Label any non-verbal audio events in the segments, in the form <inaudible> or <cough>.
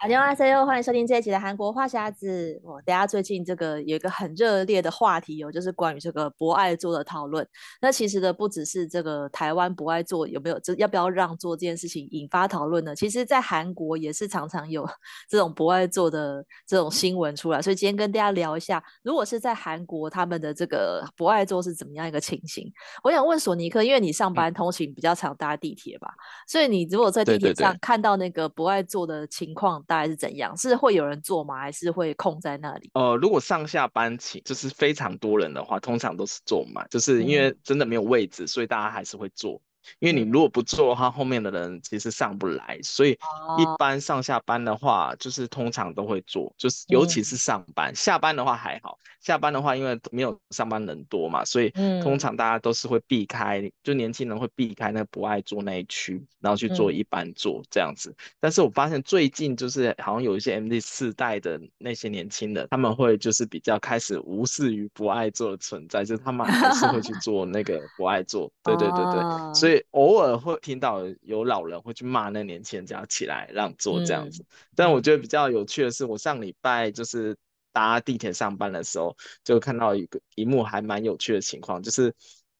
大家好，欢迎收听这一集的韩国话匣子。我大家最近这个有一个很热烈的话题哦，就是关于这个博爱座的讨论。那其实呢，不只是这个台湾博爱座有没有这要不要让座这件事情引发讨论呢？其实，在韩国也是常常有 <laughs> 这种博爱座的这种新闻出来。所以今天跟大家聊一下，如果是在韩国他们的这个博爱座是怎么样一个情形？我想问索尼克，因为你上班通勤比较常搭地铁吧，所以你如果在地铁上看到那个博爱座的情况。大概是怎样？是会有人坐吗？还是会空在那里？呃，如果上下班请就是非常多人的话，通常都是坐满，就是因为真的没有位置，嗯、所以大家还是会坐。因为你如果不做的话，后面的人其实上不来，所以一般上下班的话，就是通常都会做，就是尤其是上班，下班的话还好。下班的话，因为没有上班人多嘛，所以通常大家都是会避开，就年轻人会避开那不爱做那一区，然后去做一般做这样子。但是我发现最近就是好像有一些 M D 四代的那些年轻人，他们会就是比较开始无视于不爱做的存在，就是他们还是会去 <laughs> 做那个不爱做。对对对对，所以。偶尔会听到有老人会去骂那年轻人，叫他起来让座这样子。嗯、但我觉得比较有趣的是，我上礼拜就是搭地铁上班的时候，就看到一个一幕还蛮有趣的情况，就是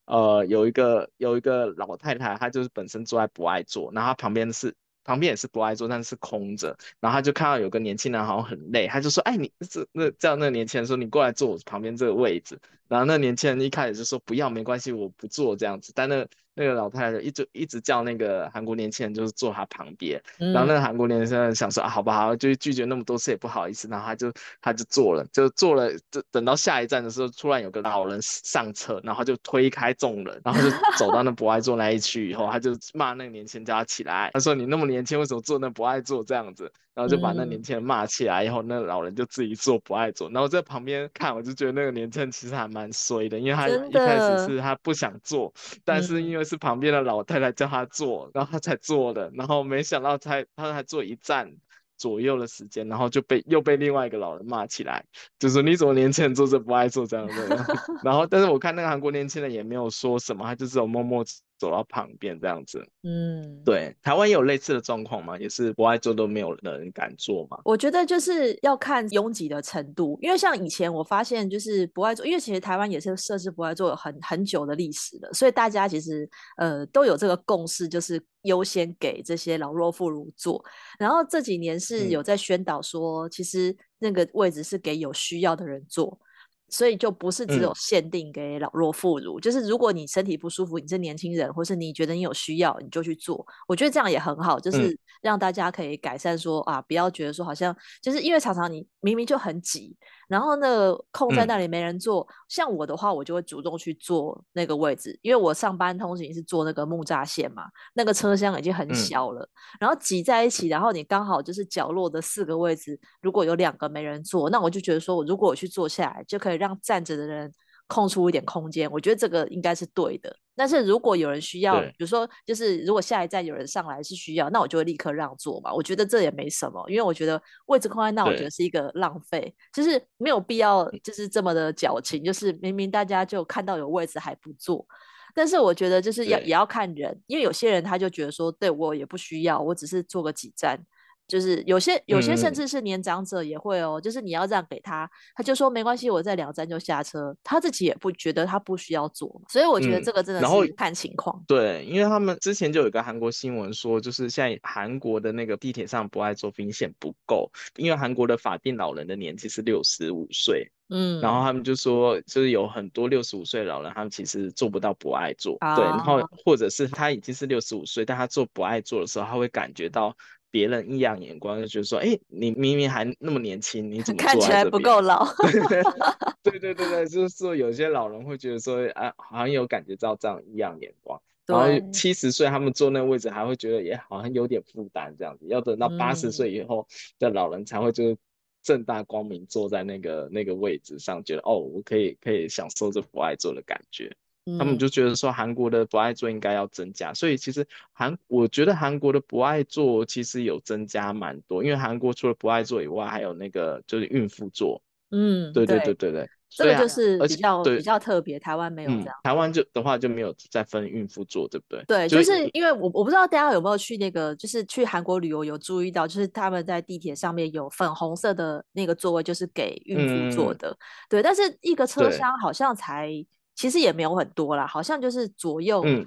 呃有一个有一个老太太，她就是本身坐在不爱坐，然后她旁边是旁边也是不爱坐，但是空着，然后她就看到有个年轻人好像很累，她就说：“哎，你这那叫那个年轻人说你过来坐我旁边这个位置。”然后那年轻人一开始就说：“不要，没关系，我不坐这样子。”但那那个老太太就一直一直叫那个韩国年轻人就是坐他旁边，嗯、然后那个韩国年轻人想说啊，好不好，就拒绝那么多次也不好意思，然后他就他就坐了，就坐了，就等到下一站的时候，突然有个老人上车，然后就推开众人，然后就走到那不爱坐那一区以后，他就骂那个年轻人叫他起来，他说你那么年轻，为什么坐那不爱坐这样子？然后就把那年轻人骂起来，以后那老人就自己坐不爱坐，然后在旁边看，我就觉得那个年轻人其实还蛮衰的，因为他一开始是他不想做，但是因为是旁边的老太太叫他坐，然后他才做的，然后没想到才他才坐一站左右的时间，然后就被又被另外一个老人骂起来，就说你怎么年轻人坐着不爱做这样的，<laughs> 然后但是我看那个韩国年轻人也没有说什么，他就只有默默。走到旁边这样子，嗯，对，台湾也有类似的状况吗？也是不爱做都没有人敢做吗？我觉得就是要看拥挤的程度，因为像以前我发现就是不爱做，因为其实台湾也是设置不爱坐很很久的历史了，所以大家其实呃都有这个共识，就是优先给这些老弱妇孺做。然后这几年是有在宣导说，嗯、其实那个位置是给有需要的人坐。所以就不是只有限定给老弱妇孺，嗯、就是如果你身体不舒服，你是年轻人，或是你觉得你有需要，你就去做。我觉得这样也很好，就是让大家可以改善说、嗯、啊，不要觉得说好像就是因为常常你明明就很挤。然后那个空在那里没人坐，嗯、像我的话，我就会主动去坐那个位置，因为我上班通勤是坐那个木栅线嘛，那个车厢已经很小了，嗯、然后挤在一起，然后你刚好就是角落的四个位置，如果有两个没人坐，那我就觉得说，我如果我去坐下来，就可以让站着的人。空出一点空间，我觉得这个应该是对的。但是如果有人需要，比如说就是如果下一站有人上来是需要，那我就会立刻让座嘛。我觉得这也没什么，因为我觉得位置空在那，我觉得是一个浪费，就是没有必要就是这么的矫情，就是明明大家就看到有位置还不坐。但是我觉得就是要也要看人，因为有些人他就觉得说，对我也不需要，我只是坐个几站。就是有些有些甚至是年长者也会哦，嗯、就是你要让给他，他就说没关系，我在两站就下车，他自己也不觉得他不需要坐，所以我觉得这个真的是看情况。嗯、对，因为他们之前就有一个韩国新闻说，就是现在韩国的那个地铁上不爱坐明显不够，因为韩国的法定老人的年纪是六十五岁。嗯，然后他们就说，就是有很多六十五岁老人，他们其实做不到不爱座，啊、对，然后或者是他已经是六十五岁，但他做不爱坐的时候，他会感觉到别人异样眼光，就觉得说，哎，你明明还那么年轻，你怎么看起来不够老？<laughs> <laughs> 对对对对，就是说有些老人会觉得说，啊，好像有感觉到这样异样眼光。然后七十岁他们坐那个位置还会觉得也好像有点负担这样子，要等到八十岁以后的老人才会就是正大光明坐在那个那个位置上，觉得哦，我可以可以享受这不爱座的感觉。他们就觉得说韩国的不爱做应该要增加，所以其实韩我觉得韩国的不爱做其实有增加蛮多，因为韩国除了不爱做以外，还有那个就是孕妇座。嗯，对对对对对。这个就是比较比较特别，台湾没有这样。嗯、台湾就的话就没有再分孕妇座，对不对？对，就是因为我我不知道大家有没有去那个，就是去韩国旅游有注意到，就是他们在地铁上面有粉红色的那个座位，就是给孕妇坐的。嗯、对，但是一个车厢好像才其实也没有很多啦，好像就是左右。嗯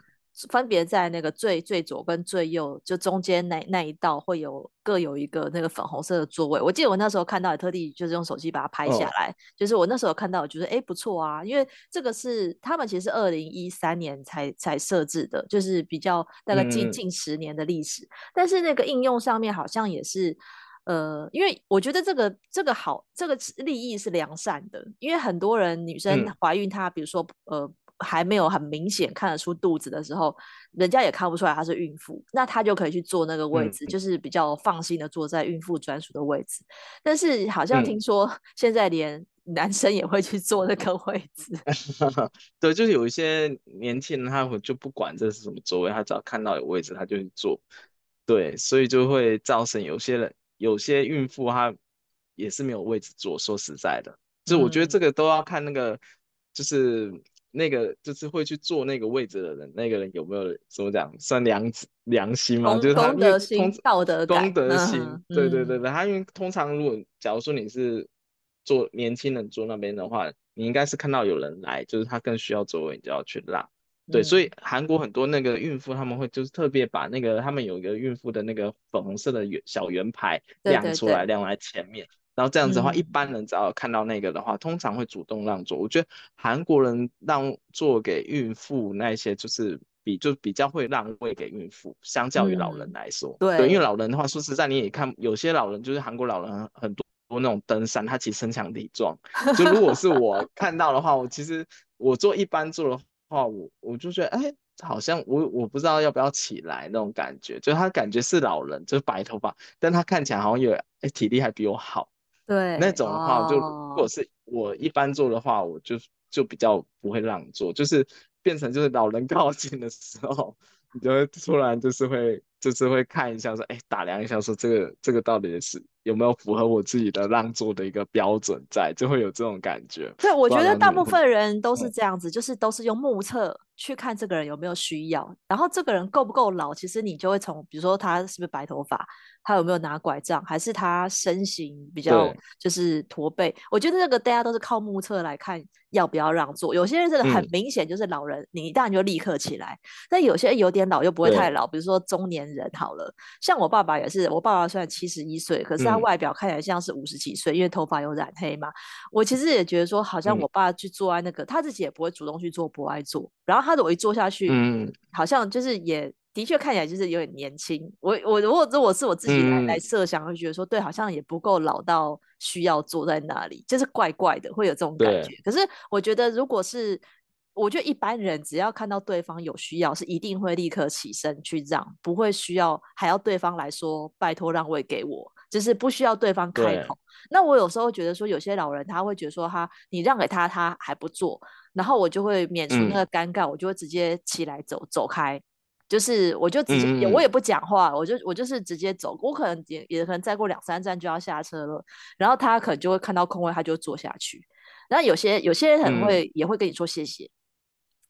分别在那个最最左跟最右，就中间那那一道会有各有一个那个粉红色的座位。我记得我那时候看到，也特地就是用手机把它拍下来。哦、就是我那时候看到，我觉得哎不错啊，因为这个是他们其实是二零一三年才才设置的，就是比较大概近近十年的历史。嗯、但是那个应用上面好像也是，呃，因为我觉得这个这个好，这个利益是良善的，因为很多人女生怀孕，她比如说、嗯、呃。还没有很明显看得出肚子的时候，人家也看不出来她是孕妇，那她就可以去坐那个位置，嗯、就是比较放心的坐在孕妇专属的位置。但是好像听说现在连男生也会去坐那个位置。嗯、<laughs> 对，就是有一些年轻人他会就不管这是什么座位，他只要看到有位置他就去坐。对，所以就会造成有些人有些孕妇她也是没有位置坐。说实在的，就我觉得这个都要看那个就是。那个就是会去坐那个位置的人，那个人有没有怎么讲算良良心嘛？就是他公德心、道德公德心，嗯、对对对对。他因为通常如果假如说你是坐年轻人坐那边的话，你应该是看到有人来，就是他更需要座位，你就要去让。对，嗯、所以韩国很多那个孕妇他们会就是特别把那个他们有一个孕妇的那个粉红色的圆小圆牌亮出来，亮在前面。然后这样子的话，嗯、一般人只要看到那个的话，通常会主动让座。我觉得韩国人让座给孕妇那些，就是比就比较会让位给孕妇，相较于老人来说。嗯、对，对，因为老人的话，说实在，你也看有些老人，就是韩国老人很多那种登山，他其实身强体壮。就如果是我看到的话，我其实我坐一般坐的话，我我就觉得，哎，好像我我不知道要不要起来那种感觉，就他感觉是老人，就是白头发，但他看起来好像有哎体力还比我好。对，那种的话，就如果是我一般做的话，我就就比较不会让座，就是变成就是老人靠近的时候，你就会突然就是会就是会看一下说，哎，打量一下说这个这个到底是。有没有符合我自己的让座的一个标准在，就会有这种感觉。对，我觉得大部分人都是这样子，就是都是用目测去看这个人有没有需要，然后这个人够不够老，其实你就会从，比如说他是不是白头发，他有没有拿拐杖，还是他身形比较就是驼背。我觉得这个大家都是靠目测来看要不要让座。有些人真的很明显就是老人，嗯、你一旦就立刻起来。但有些人有点老又不会太老，比如说中年人好了，像我爸爸也是，我爸爸虽然七十一岁，可是他。外表看起来像是五十几岁，因为头发有染黑嘛。我其实也觉得说，好像我爸去坐在那个，嗯、他自己也不会主动去做，不爱做。然后他如果一坐下去，嗯，好像就是也的确看起来就是有点年轻。我我如果如果是我自己来、嗯、来设想，会觉得说，对，好像也不够老到需要坐在那里，就是怪怪的，会有这种感觉。可是我觉得，如果是我觉得一般人只要看到对方有需要，是一定会立刻起身去让，不会需要还要对方来说拜托让位给我。就是不需要对方开口。那我有时候觉得说，有些老人他会觉得说他，他你让给他，他还不做，然后我就会免除那个尴尬，嗯、我就会直接起来走走开。就是我就直接，嗯、我也不讲话，我就我就是直接走。我可能也也可能再过两三站就要下车了，然后他可能就会看到空位，他就坐下去。然后有些有些人很会、嗯、也会跟你说谢谢，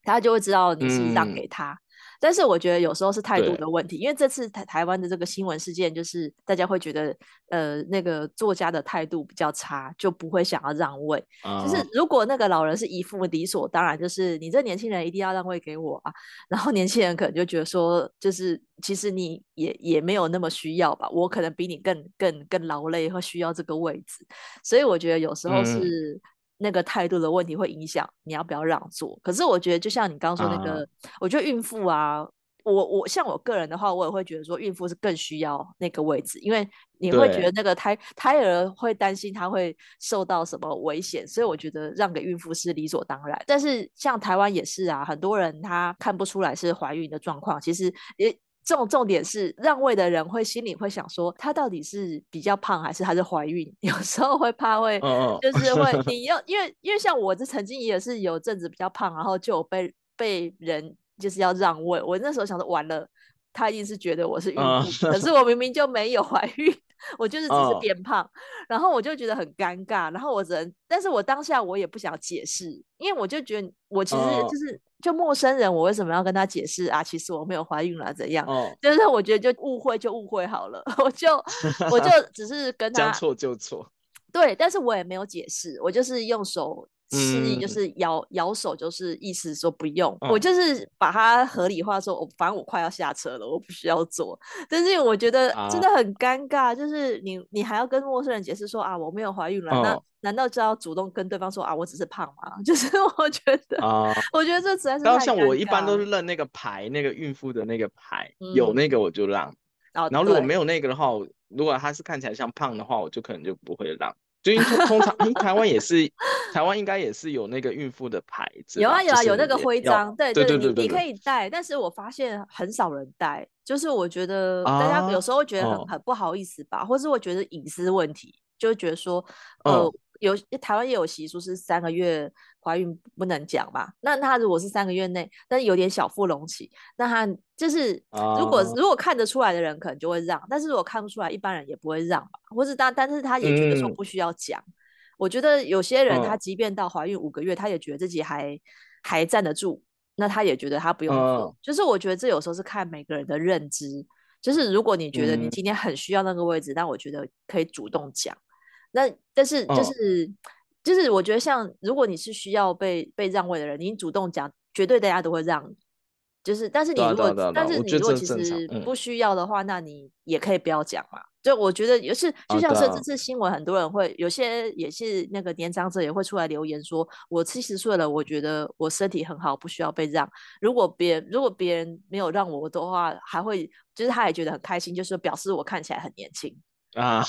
他就会知道你是让给他。嗯但是我觉得有时候是态度的问题，因为这次台台湾的这个新闻事件，就是大家会觉得，呃，那个作家的态度比较差，就不会想要让位。Uh. 就是如果那个老人是一副理所当然，就是你这年轻人一定要让位给我啊，然后年轻人可能就觉得说，就是其实你也也没有那么需要吧，我可能比你更更更劳累和需要这个位置，所以我觉得有时候是。嗯那个态度的问题会影响你要不要让座。可是我觉得，就像你刚刚说那个，啊、我觉得孕妇啊。我我像我个人的话，我也会觉得说，孕妇是更需要那个位置，因为你会觉得那个胎胎儿会担心他会受到什么危险，所以我觉得让给孕妇是理所当然。但是像台湾也是啊，很多人他看不出来是怀孕的状况，其实也这种重点是让位的人会心里会想说，他到底是比较胖还是还是怀孕？<laughs> 有时候会怕会就是 <laughs> 会你要因为因为像我这曾经也是有阵子比较胖，然后就有被被人。就是要让位，我那时候想说完了，他一定是觉得我是孕妇，uh, 可是我明明就没有怀孕，我就是只是变胖，uh, 然后我就觉得很尴尬，然后我只能，但是我当下我也不想解释，因为我就觉得我其实就是、uh, 就陌生人，我为什么要跟他解释啊？其实我没有怀孕了，怎样？Uh, 就是我觉得就误会就误会好了，<laughs> 我就我就 <laughs> 只是跟他将错就错，对，但是我也没有解释，我就是用手。示意就是摇、嗯、摇手，就是意思说不用。嗯、我就是把它合理化说，我反正我快要下车了，我不需要坐。但是我觉得真的很尴尬，啊、就是你你还要跟陌生人解释说啊，我没有怀孕了，哦、那难道就要主动跟对方说啊，我只是胖吗？<laughs> 就是我觉得啊，我觉得这实在是。然后像我一般都是认那个牌，那个孕妇的那个牌，嗯、有那个我就让。然后如果没有那个的话，如果他是看起来像胖的话，我就可能就不会让。就因为通常，因台湾也是，台湾应该也是有那个孕妇的牌子。有啊有啊，有那个徽章，对对对对，你可以戴，但是我发现很少人戴，就是我觉得大家有时候会觉得很很不好意思吧，或是会觉得隐私问题，就会觉得说，呃。有台湾也有习俗是三个月怀孕不能讲嘛？那他如果是三个月内，但是有点小腹隆起，那他就是如果、uh, 如果看得出来的人可能就会让，但是如果看不出来，一般人也不会让吧。或是但但是他也觉得说不需要讲。嗯、我觉得有些人他即便到怀孕五个月，他也觉得自己还、uh, 还站得住，那他也觉得他不用做。Uh, 就是我觉得这有时候是看每个人的认知。就是如果你觉得你今天很需要那个位置，那、嗯、我觉得可以主动讲。那但是就是、哦、就是我觉得像如果你是需要被被让位的人，你主动讲，绝对大家都会让。就是但是你如果但是你如果其实不需要的话，那你也可以不要讲嘛。就我觉得也是，就像是这次新闻，很多人会、哦、有些也是那个年长者也会出来留言说，我七十岁了，我觉得我身体很好，不需要被让。如果别人如果别人没有让我的话，还会就是他也觉得很开心，就是表示我看起来很年轻。啊，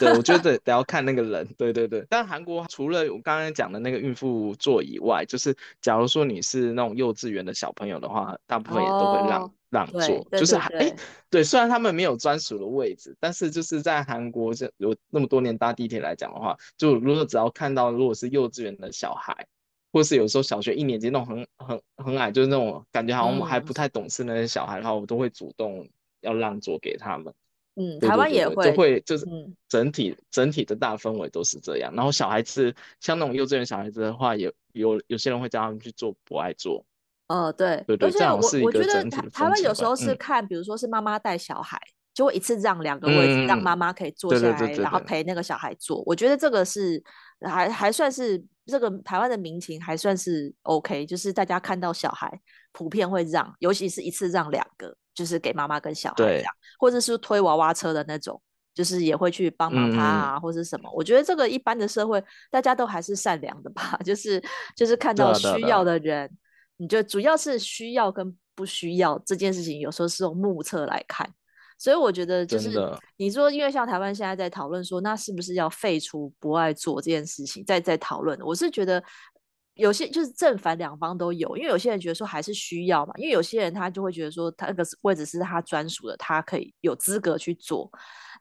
对，我觉得得要看那个人，对对对。但韩国除了我刚刚讲的那个孕妇座以外，就是假如说你是那种幼稚园的小朋友的话，大部分也都会让、哦、让座，就是还哎，对，虽然他们没有专属的位置，但是就是在韩国这有那么多年搭地铁来讲的话，就如果只要看到如果是幼稚园的小孩，或是有时候小学一年级那种很很很矮，就是那种感觉好像还不太懂事那些小孩的话，嗯、我都会主动要让座给他们。嗯，台湾也会，就会就是整体、嗯、整体的大氛围都是这样。然后小孩子像那种幼稚园小孩子的话，有有有些人会叫他们去做不爱做。呃，对对对，这样是一个整体的。台湾有时候是看，嗯、比如说是妈妈带小孩，就会一次让两个位置，嗯、让妈妈可以坐下来，然后陪那个小孩坐。我觉得这个是还还算是这个台湾的民情还算是 OK，就是大家看到小孩普遍会让，尤其是一次让两个。就是给妈妈跟小孩这样，或者是推娃娃车的那种，就是也会去帮忙他啊，嗯、或者什么。我觉得这个一般的社会，大家都还是善良的吧。<laughs> 就是就是看到需要的人，你就主要是需要跟不需要这件事情，有时候是用目测来看。所以我觉得就是你说，因为像台湾现在在讨论说，那是不是要废除不爱做这件事情，在在讨论。我是觉得。有些就是正反两方都有，因为有些人觉得说还是需要嘛，因为有些人他就会觉得说他那个位置是他专属的，他可以有资格去做。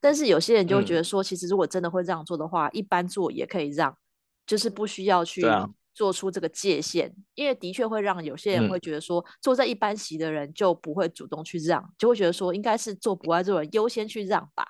但是有些人就会觉得说，其实如果真的会让做的话，嗯、一般座也可以让，就是不需要去做出这个界限，啊、因为的确会让有些人会觉得说，坐在一般席的人就不会主动去让，就会觉得说应该是坐不爱座的人优先去让吧，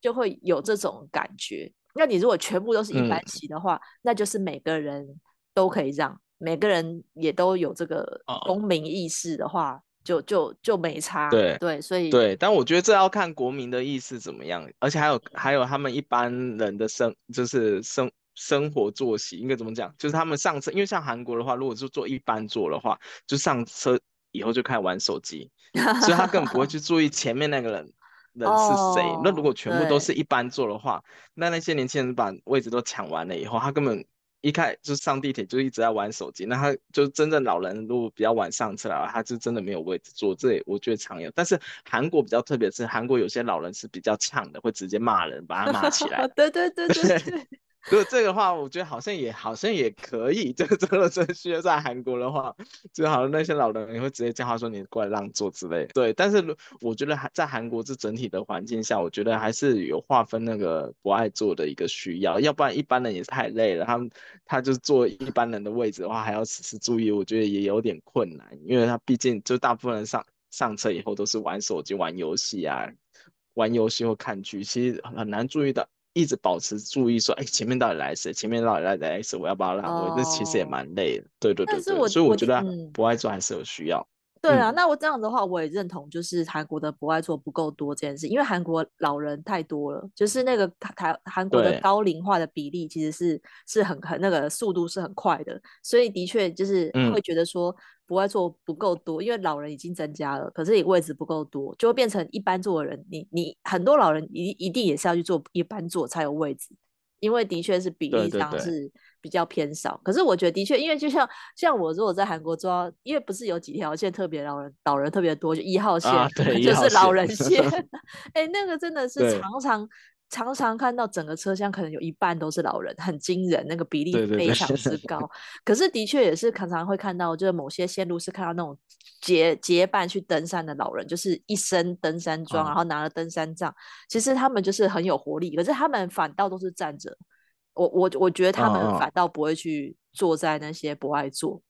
就会有这种感觉。那你如果全部都是一般席的话，嗯、那就是每个人。都可以让每个人也都有这个公民意识的话，哦、就就就没差。对对，所以对，但我觉得这要看国民的意识怎么样，而且还有还有他们一般人的生就是生生活作息应该怎么讲？就是他们上车，因为像韩国的话，如果是坐一般座的话，就上车以后就开始玩手机，<laughs> 所以他根本不会去注意前面那个人人是谁。哦、那如果全部都是一般座的话，那那些年轻人把位置都抢完了以后，他根本。一开就上地铁就一直在玩手机，那他就真正老人如果比较晚上车来，他就真的没有位置坐，这我觉得常有。但是韩国比较特别是，韩国有些老人是比较呛的，会直接骂人，把他骂起来。对对对对对。<laughs> 如果这个话，我觉得好像也好像也可以。<laughs> 这个这个程序在韩国的话，就好像那些老人也会直接叫他说你过来让座之类。对，但是我觉得还在韩国这整体的环境下，我觉得还是有划分那个不爱坐的一个需要，要不然一般人也是太累了。他们他就坐一般人的位置的话，还要时时注意，我觉得也有点困难，因为他毕竟就大部分人上上车以后都是玩手机、玩游戏啊，玩游戏或看剧，其实很难注意到。一直保持注意，说，哎，前面到底来谁？前面到底来来谁？我要不要让位？这、oh. 其实也蛮累的。对对对对，所以我觉得博爱座还是有需要。对啊，那我这样的话，我也认同，就是韩国的博爱座不够多这件事，因为韩国老人太多了，就是那个台韩国的高龄化的比例其实是是很很那个速度是很快的，所以的确就是会觉得说博爱坐不够多，嗯，因为老人已经增加了，可是你位置不够多，就会变成一般坐的人，你你很多老人一一定也是要去坐一般坐才有位置。因为的确是比例上是比较偏少，对对对，可是我觉得的确，因为就像像我如果在韩国坐，因为不是有几条线特别老人老人特别多，就一号线，啊、就是老人线，哎、<laughs> 欸，那个真的是常常常常看到整个车厢可能有一半都是老人，很惊人，那个比例非常之高。<laughs> 对对对可是的确也是常常会看到，就是某些线路是看到那种结结伴去登山的老人，就是一身登山装，然后拿了登山杖，其实他们就是很有活力，可是他们反倒都是站着。我我我觉得他们反倒不会去坐在那些不爱座，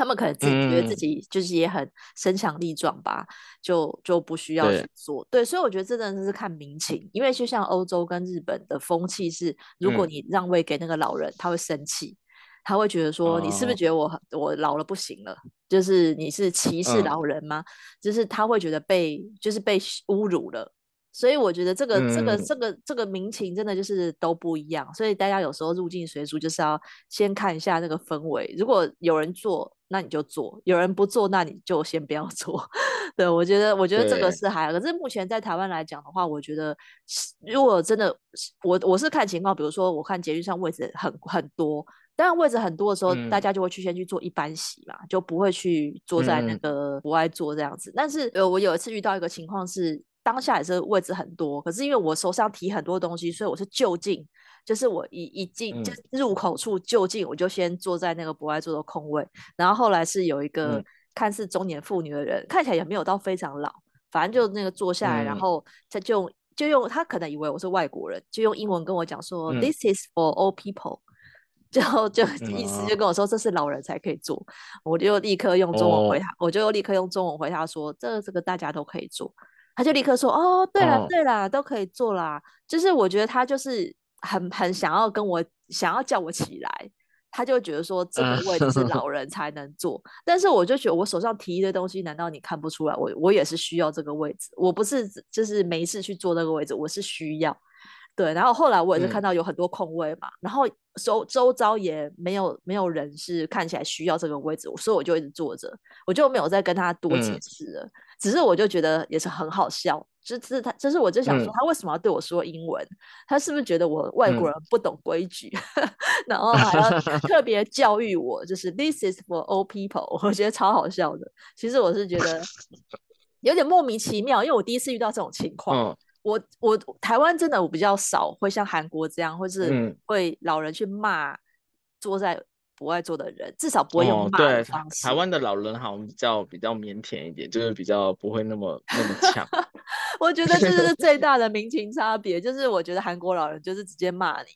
他们可能自己觉得自己就是也很身强力壮吧，就就不需要去做。对，所以我觉得这真的是看民情，因为就像欧洲跟日本的风气是，如果你让位给那个老人，他会生气。他会觉得说，你是不是觉得我、oh. 我老了不行了？就是你是歧视老人吗？Uh. 就是他会觉得被就是被侮辱了。所以我觉得这个这个这个这个民情真的就是都不一样。所以大家有时候入境随俗就是要先看一下那个氛围。如果有人做，那你就做；有人不做，那你就先不要做。<laughs> 对，我觉得我觉得这个是还好。可是目前在台湾来讲的话，我觉得如果真的我我是看情况，比如说我看捷运上位置很很多。当然位置很多的时候，嗯、大家就会去先去做一般席嘛，就不会去坐在那个不爱坐这样子。嗯、但是呃，我有一次遇到一个情况是，当下也是位置很多，可是因为我手上提很多东西，所以我是就近，就是我一一进就入口处就近，我就先坐在那个不爱坐的空位。然后后来是有一个看似中年妇女的人，嗯、看起来也没有到非常老，反正就那个坐下来，嗯、然后他就就用他可能以为我是外国人，就用英文跟我讲说、嗯、，This is for old people。<laughs> 就就意思就跟我说，这是老人才可以坐，嗯、我就立刻用中文回他，哦、我就立刻用中文回他说，这这个大家都可以坐，他就立刻说，哦，对了、哦、对了，都可以做啦。就是我觉得他就是很很想要跟我想要叫我起来，他就觉得说这个位置是老人才能坐，嗯、但是我就觉得我手上提一堆东西，难道你看不出来？我我也是需要这个位置，我不是就是没事去坐那个位置，我是需要。对，然后后来我也是看到有很多空位嘛，嗯、然后周周遭也没有没有人是看起来需要这个位置，所以我就一直坐着，我就没有再跟他多解释了。嗯、只是我就觉得也是很好笑，就是他，就是我就想说他为什么要对我说英文？嗯、他是不是觉得我外国人不懂规矩，嗯、<laughs> 然后还要 <laughs> 特别教育我？就是 This is for old people，<laughs> 我觉得超好笑的。其实我是觉得有点莫名其妙，因为我第一次遇到这种情况。嗯我我台湾真的我比较少会像韩国这样，或是会老人去骂坐在不爱坐的人，至少不会用骂的方式。哦、台湾的老人好像比较比较腼腆一点，就是比较不会那么那么呛。<laughs> 我觉得这是 <laughs> 最大的民情差别，就是我觉得韩国老人就是直接骂你，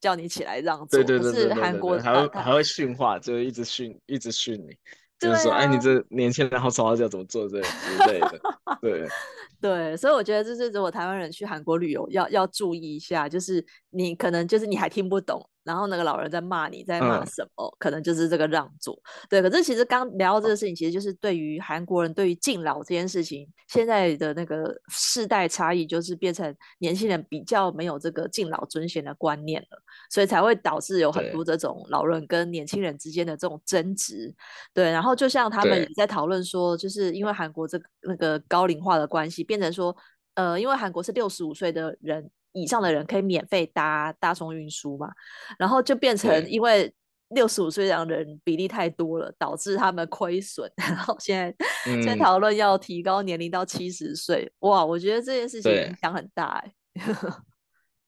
叫你起来让座，对对对对对，是韩国还会还会训话，就是一直训一直训你。就是说，啊、哎，你这年轻人好吵，要怎么做这 <laughs> 之类的，对 <laughs> 对，所以我觉得就是如果台湾人去韩国旅游要要注意一下，就是你可能就是你还听不懂。然后那个老人在骂你，在骂什么？嗯、可能就是这个让座。对，可是其实刚聊到这个事情，其实就是对于韩国人对于敬老这件事情，现在的那个世代差异，就是变成年轻人比较没有这个敬老尊贤的观念了，所以才会导致有很多这种老人跟年轻人之间的这种争执。对，然后就像他们也在讨论说，就是因为韩国这个那个高龄化的关系，变成说，呃，因为韩国是六十五岁的人。以上的人可以免费搭大众运输嘛，然后就变成因为六十五岁这样的人比例太多了，导致他们亏损，<laughs> 然后现在在讨论要提高年龄到七十岁，嗯，哇，我觉得这件事情影响很大哎。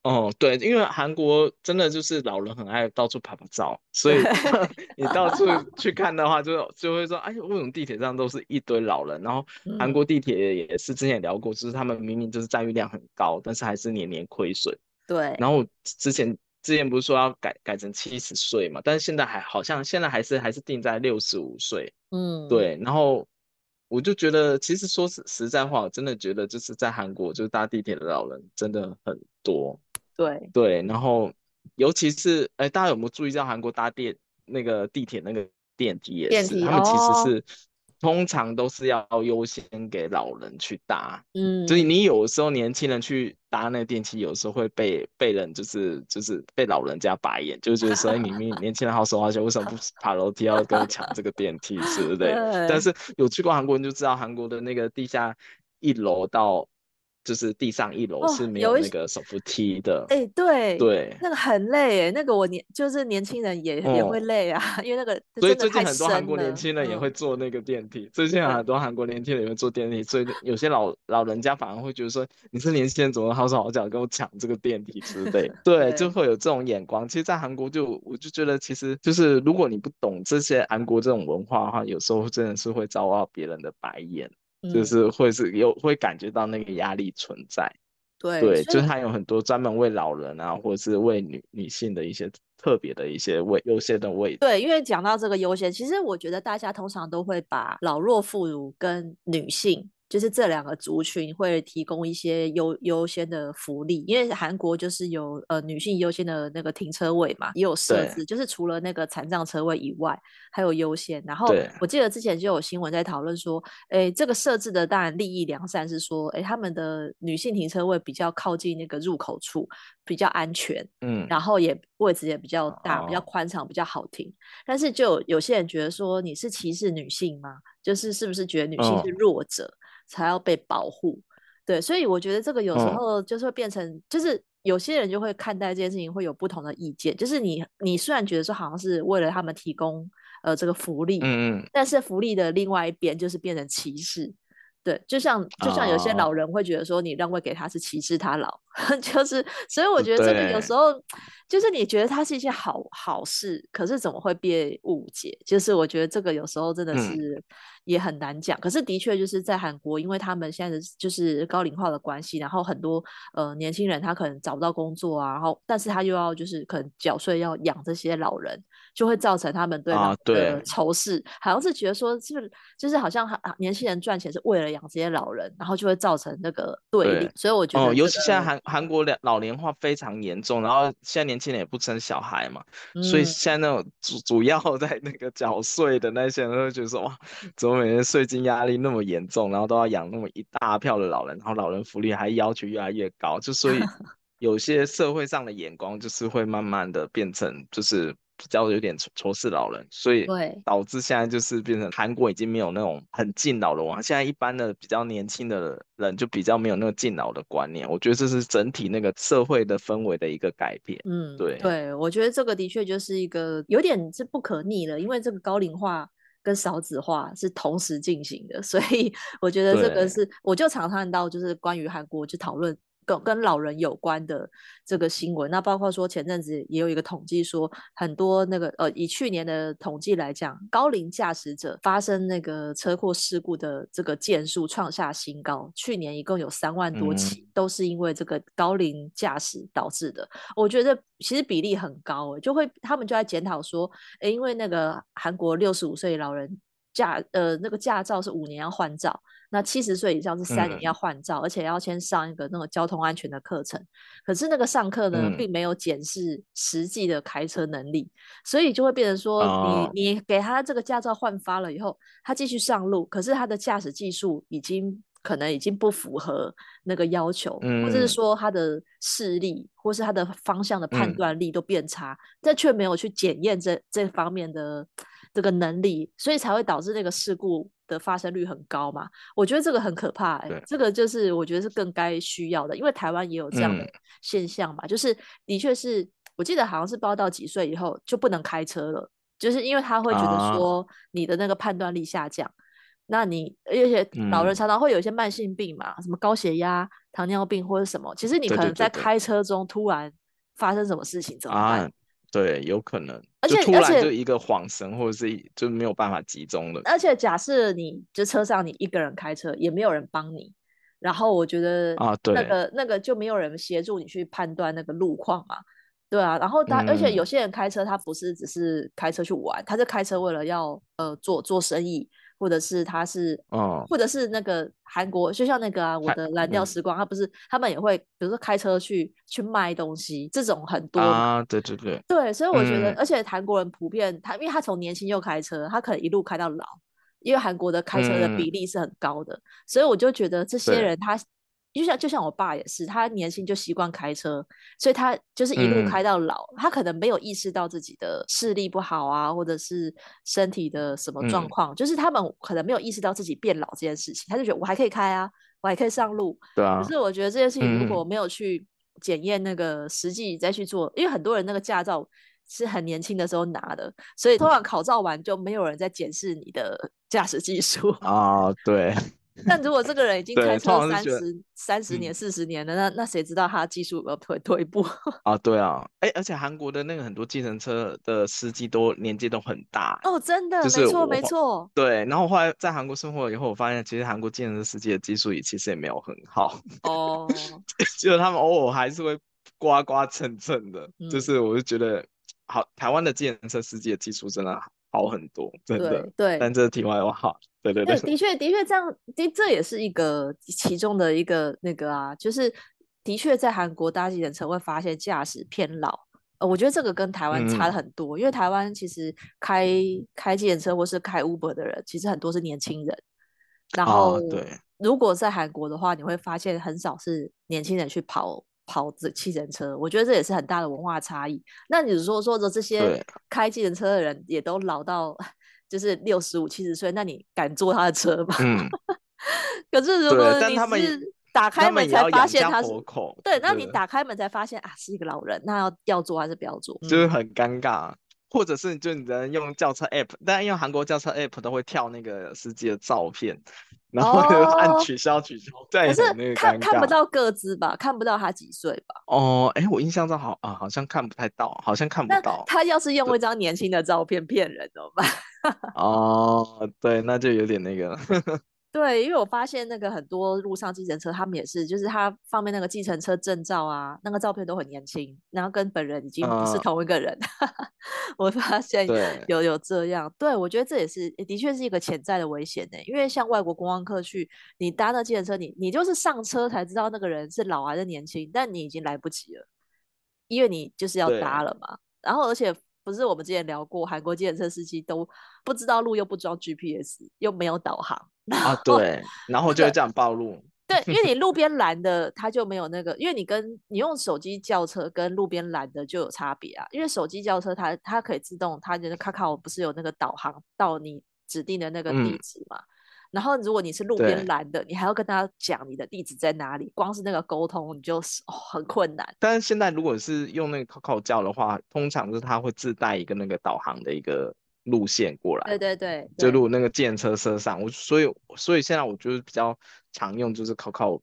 哦，对，因为韩国真的就是老人很爱到处拍拍照，所以 <laughs> 你到处去看的话就，就就会说，哎，为什么地铁上都是一堆老人？然后韩国地铁也是之前也聊过，就是他们明明就是占有量很高，但是还是年年亏损。对。然后之前之前不是说要改改成七十岁嘛？但是现在还好像现在还是还是定在六十五岁。嗯，对。然后我就觉得，其实说实实在话，我真的觉得就是在韩国，就是搭地铁的老人真的很多。对对，然后尤其是哎，大家有没有注意到韩国搭电那个地铁那个电梯也是，他们其实是、哦、通常都是要优先给老人去搭，嗯，所以你有时候年轻人去搭那个电梯，有时候会被被人就是就是被老人家白眼，就觉得说哎，你们 <laughs> 年轻人好手好脚，为什么不 <laughs> 爬楼梯要跟我抢这个电梯，是不是？对。但是有去过韩国人就知道，韩国的那个地下一楼到。就是地上一楼是没有那个手扶梯的，哎、哦欸，对对，那个很累哎，那个我年就是年轻人也、嗯、也会累啊，<laughs> 因为那个所以最近很多韩国年轻人也会坐那个电梯，嗯、最近很多韩国年轻人也会坐电梯，所以有些老老人家反而会觉得说，你是年轻人，怎么好手好脚跟我抢这个电梯之类，<laughs> 对对，就会有这种眼光。其实，在韩国就我就觉得，其实就是如果你不懂这些韩国这种文化的话，有时候真的是会遭到别人的白眼。就是会是有会感觉到那个压力存在，对对，就是它有很多专门为老人啊，或者是为女女性的一些特别的一些位优先的位置。对，因为讲到这个优先，其实我觉得大家通常都会把老弱妇孺跟女性。就是这两个族群会提供一些优优先的福利，因为韩国就是有呃女性优先的那个停车位嘛，也有设置，就是除了那个残障车位以外，还有优先。然后我记得之前就有新闻在讨论说，哎，这个设置的当然利益良善，是说，哎，他们的女性停车位比较靠近那个入口处，比较安全，嗯，然后也位置也比较大，比较宽敞，比较好停。但是就有些人觉得说，你是歧视女性吗？就是是不是觉得女性是弱者？哦才要被保护，对，所以我觉得这个有时候就是会变成，嗯、就是有些人就会看待这件事情会有不同的意见，就是你你虽然觉得说好像是为了他们提供呃这个福利，嗯嗯，但是福利的另外一边就是变成歧视，对，就像就像有些老人会觉得说你让位给他是歧视他老，哦、<laughs> 就是所以我觉得这个有时候就是你觉得它是一件好好事，可是怎么会被误解？就是我觉得这个有时候真的是。嗯也很难讲，可是的确就是在韩国，因为他们现在的就是高龄化的关系，然后很多呃年轻人他可能找不到工作啊，然后但是他又要就是可能缴税要养这些老人，就会造成他们对老的仇视，啊，好像是觉得说是不是就是好像年轻人赚钱是为了养这些老人，然后就会造成那个对立，所以我。觉得、这个、哦，尤其现在韩韩国老老年化非常严重，然后现在年轻人也不生小孩嘛，嗯、所以现在那种主主要在那个缴税的那些人都会觉得说哇，怎么？每年税金压力那么严重，然后都要养那么一大票的老人，然后老人福利还要求越来越高，就所以 <laughs> 有些社会上的眼光就是会慢慢的变成就是比较有点仇视老人，所以导致现在就是变成韩国已经没有那种很敬老的文化，现在一般的比较年轻的人就比较没有那个敬老的观念，我觉得这是整体那个社会的氛围的一个改变。嗯，对对，我觉得这个的确就是一个有点是不可逆的，因为这个高龄化。跟少子化是同时进行的，所以我觉得这个是，我就常常看到就是关于韩国就讨论。跟跟老人有关的这个新闻，那包括说前阵子也有一个统计说，很多那个呃，以去年的统计来讲，高龄驾驶者发生那个车祸事故的这个件数创下新高，去年一共有三万多起，嗯，都是因为这个高龄驾驶导致的。我觉得其实比例很高，就会他们就在检讨说，诶，因为那个韩国六十五岁老人驾呃那个驾照是五年要换照。那七十岁以上是三年要换照，嗯，而且要先上一个那个交通安全的课程。可是那个上课呢，嗯，并没有检视实际的开车能力，所以就会变成说，哦，你你给他这个驾照换发了以后，他继续上路，可是他的驾驶技术已经可能已经不符合那个要求，嗯，或者是说他的视力或是他的方向的判断力都变差，嗯，但却没有去检验这这方面的这个能力，所以才会导致那个事故。的发生率很高嘛。我觉得这个很可怕、欸，这个就是我觉得是更该需要的，因为台湾也有这样的现象嘛，嗯、就是的确是我记得好像是报到几岁以后就不能开车了，就是因为他会觉得说你的那个判断力下降。啊那你而且老人常常会有一些慢性病嘛，嗯、什么高血压、糖尿病或者什么，其实你可能在开车中突然发生什么事情怎么办？啊，对，有可能，而且突然就一个恍神，或者是就没有办法集中了。而且假设你就车上你一个人开车，也没有人帮你，然后我觉得啊，对，那个那个就没有人协助你去判断那个路况嘛，对啊。然后他、嗯、而且有些人开车，他不是只是开车去玩，他是开车为了要呃做做生意。或者是他是，哦，或者是那个韩国，就像那个啊，我的蓝调时光，他不是他们也会，比如说开车去去卖东西，这种很多啊，对对对，对，所以我觉得，嗯、而且韩国人普遍他，因为他从年轻就开车，他可能一路开到老，因为韩国的开车的比例是很高的，嗯、所以我就觉得这些人他。就像就像我爸也是，他年轻就习惯开车，所以他就是一路开到老。嗯、他可能没有意识到自己的视力不好啊，或者是身体的什么状况，嗯、就是他们可能没有意识到自己变老这件事情。他就觉得我还可以开啊，我还可以上路。对啊。可是我觉得这件事情如果没有去检验那个实际再去做，嗯、因为很多人那个驾照是很年轻的时候拿的，所以通常考照完就没有人在检视你的驾驶技术啊。对。但如果这个人已经开车三十三十年、四十年了，那那谁知道他技术有没有退退步 <laughs> 啊？对啊，哎、欸，而且韩国的那个很多计程车的司机都年纪都很大哦，真的，就是没错没错。对，然后后来在韩国生活以后，我发现其实韩国计程车司机的技术也其实也没有很好哦，<laughs> 就是他们偶尔还是会刮刮蹭蹭的，嗯、就是我就觉得好，台湾的计程车司机的技术真的好很多，真的。对，对但这是题外话。对对对，的确的确这样，的这也是一个其中的一个那个啊，就是的确在韩国搭计程车会发现驾驶偏老，呃，我觉得这个跟台湾差的很多，嗯、因为台湾其实开开计程车或是开 Uber 的人，其实很多是年轻人，然后对，如果在韩国的话，你会发现很少是年轻人去跑跑这计程车，我觉得这也是很大的文化差异。那你说说的这些开计程车的人也都老到。就是六十五、七十岁，那你敢坐他的车吗？嗯、<laughs> 可是如果你是打开门才发现他是，对，那你打开门才发现啊，是一个老人，那要要坐还是不要坐？就是很尴尬，嗯、或者是就你能用轿车 app，但因为韩国轿车 app 都会跳那个司机的照片。然后按取消取消，对、哦，可是看看不到个子吧，看不到他几岁吧？哦，哎，我印象中好啊，好像看不太到，好像看不到。他要是用一张年轻的照片骗人怎么办？<laughs> 哦，对，那就有点那个。对，因为我发现那个很多路上计程车，他们也是，就是他放面那个计程车证照啊，那个照片都很年轻，然后跟本人已经不是同一个人。Uh, <laughs> 我发现有有这样，对，我觉得这也是的确是一个潜在的危险呢。因为像外国观光客去，你搭那计程车，你你就是上车才知道那个人是老还是年轻，但你已经来不及了，因为你就是要搭了嘛。然后而且。不是我们之前聊过，韩国计程车司机都不知道路，又不装 GPS，又没有导航啊，对，然后就会这样暴露。对，因为你 <laughs> 路边拦的，他就没有那个，因为你跟你用手机叫车跟路边拦的就有差别啊。因为手机叫车它它可以自动，它就是卡卡，我不是有那个导航到你指定的那个地址嘛。嗯然后，如果你是路边拦的，你还要跟他讲你的地址在哪里，光是那个沟通你就是、哦、很困难。但是现在如果是用那个 Kakao 叫的话，通常是它会自带一个那个导航的一个路线过来。对对对，就如果那个建车车上，我所以所以现在我就是比较常用就是 Kakao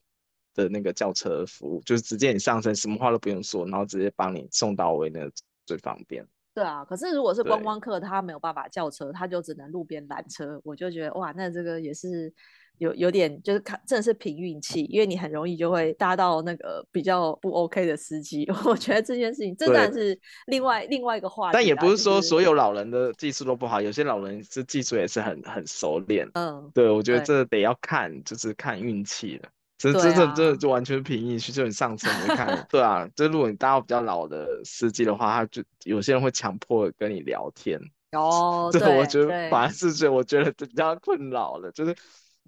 的那个叫车服务，就是直接你上车什么话都不用说，然后直接帮你送到位，那个最方便。对啊，可是如果是观光客，他没有办法叫车，他就只能路边拦车。我就觉得哇，那这个也是有有点就是看，真的是凭运气，因为你很容易就会搭到那个比较不 OK 的司机。<laughs> 我觉得这件事情真的是另外另外一个话题。但也不是说所有老人的技术都不好，有些老人是技术也是很很熟练。嗯，对，我觉得这得要看，就是看运气了。这这这这就完全凭运气，就你上车你看，<laughs> 对啊，就如果你搭到比较老的司机的话，他就有些人会强迫跟你聊天。哦，<laughs> 对，我觉得反而是觉得我觉得比较困扰了，就是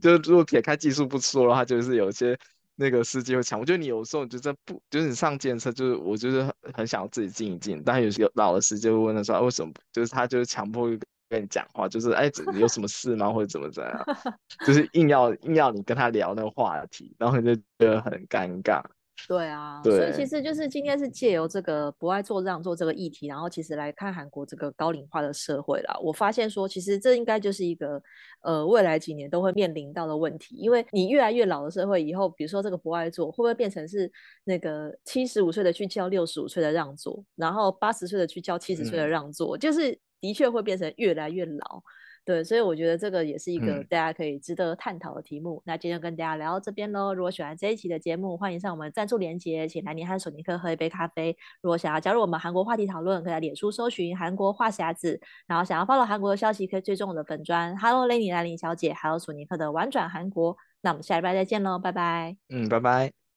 就是如果撇开技术不说的话，就是有些那个司机会强，我觉得你有时候就在不，就是你上健身车，就是我就是很很想要自己静一静，但有些老的司机会问他说，为什么？就是他就是强迫跟跟你讲话，就是哎，你有什么事吗？或者怎么怎样，<laughs> 就是硬要硬要你跟他聊那个话题，然后你就觉得很尴尬。对啊，对，所以其实就是今天是借由这个不爱做让座这个议题，然后其实来看韩国这个高龄化的社会啦。我发现说，其实这应该就是一个呃未来几年都会面临到的问题，因为你越来越老的社会以后，比如说这个不爱做会不会变成是那个七十五岁的去叫六十五岁的让座，然后八十岁的去叫七十岁的让座，嗯、就是的确会变成越来越老。对，所以我觉得这个也是一个大家可以值得探讨的题目。嗯、那今天就跟大家聊到这边喽。如果喜欢这一期的节目，欢迎上我们赞助连接，请兰妮和索尼克喝一杯咖啡。如果想要加入我们韩国话题讨论，可以在脸书搜寻韩国话匣子。然后想要 follow 韩国的消息，可以追踪我的粉专。Hello，雷尼兰妮小姐，还有索尼克的玩转韩国。那我们下礼拜再见喽，拜拜。嗯，拜拜。